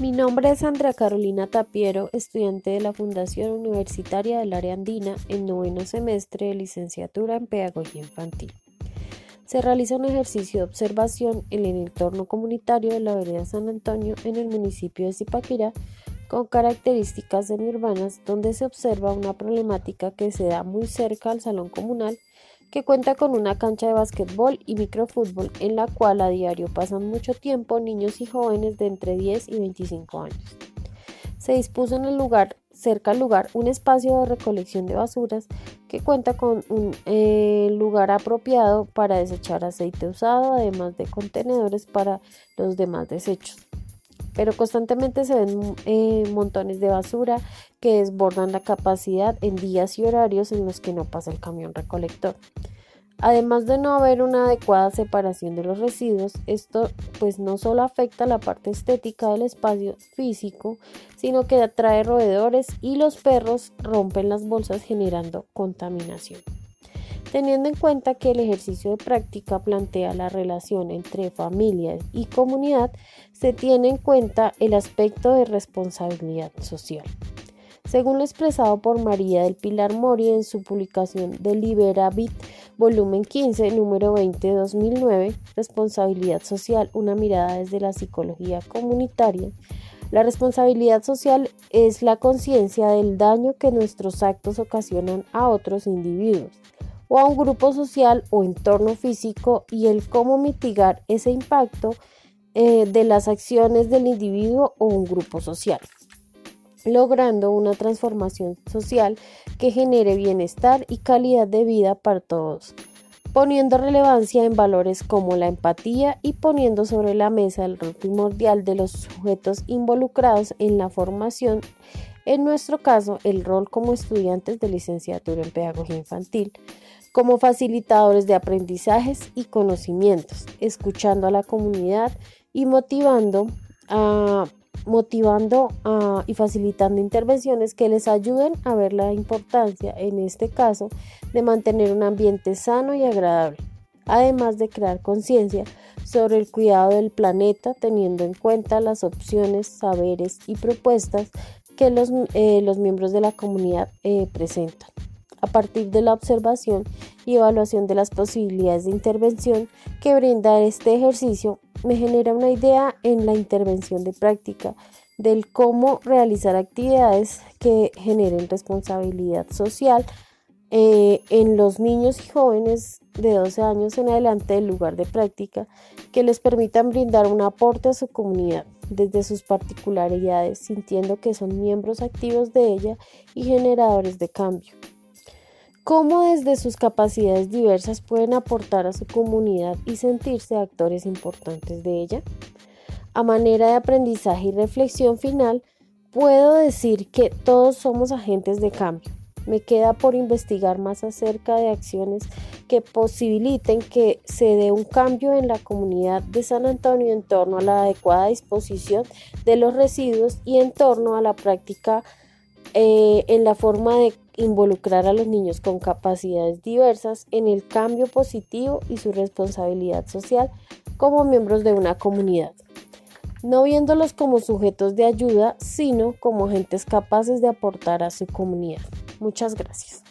Mi nombre es Andrea Carolina Tapiero, estudiante de la Fundación Universitaria del Área Andina en noveno semestre de licenciatura en Pedagogía Infantil. Se realiza un ejercicio de observación en el entorno comunitario de la vereda San Antonio en el municipio de Zipaquirá con características semiurbanas donde se observa una problemática que se da muy cerca al salón comunal que cuenta con una cancha de básquetbol y microfútbol en la cual a diario pasan mucho tiempo niños y jóvenes de entre 10 y 25 años. Se dispuso en el lugar, cerca al lugar, un espacio de recolección de basuras que cuenta con un eh, lugar apropiado para desechar aceite usado, además de contenedores para los demás desechos pero constantemente se ven eh, montones de basura que desbordan la capacidad en días y horarios en los que no pasa el camión recolector. Además de no haber una adecuada separación de los residuos, esto pues no solo afecta la parte estética del espacio físico, sino que atrae roedores y los perros rompen las bolsas generando contaminación. Teniendo en cuenta que el ejercicio de práctica plantea la relación entre familia y comunidad, se tiene en cuenta el aspecto de responsabilidad social. Según lo expresado por María del Pilar Mori en su publicación Deliberabit, volumen 15, número 20 2009, Responsabilidad Social, una mirada desde la psicología comunitaria, la responsabilidad social es la conciencia del daño que nuestros actos ocasionan a otros individuos o a un grupo social o entorno físico y el cómo mitigar ese impacto eh, de las acciones del individuo o un grupo social, logrando una transformación social que genere bienestar y calidad de vida para todos, poniendo relevancia en valores como la empatía y poniendo sobre la mesa el rol primordial de los sujetos involucrados en la formación en nuestro caso, el rol como estudiantes de licenciatura en pedagogía infantil, como facilitadores de aprendizajes y conocimientos, escuchando a la comunidad y motivando, motivando y facilitando intervenciones que les ayuden a ver la importancia, en este caso, de mantener un ambiente sano y agradable, además de crear conciencia sobre el cuidado del planeta teniendo en cuenta las opciones, saberes y propuestas que los, eh, los miembros de la comunidad eh, presentan. A partir de la observación y evaluación de las posibilidades de intervención que brinda este ejercicio, me genera una idea en la intervención de práctica del cómo realizar actividades que generen responsabilidad social eh, en los niños y jóvenes de 12 años en adelante del lugar de práctica que les permitan brindar un aporte a su comunidad desde sus particularidades, sintiendo que son miembros activos de ella y generadores de cambio. Cómo desde sus capacidades diversas pueden aportar a su comunidad y sentirse actores importantes de ella. A manera de aprendizaje y reflexión final, puedo decir que todos somos agentes de cambio me queda por investigar más acerca de acciones que posibiliten que se dé un cambio en la comunidad de San Antonio en torno a la adecuada disposición de los residuos y en torno a la práctica eh, en la forma de involucrar a los niños con capacidades diversas en el cambio positivo y su responsabilidad social como miembros de una comunidad no viéndolos como sujetos de ayuda, sino como agentes capaces de aportar a su comunidad. Muchas gracias.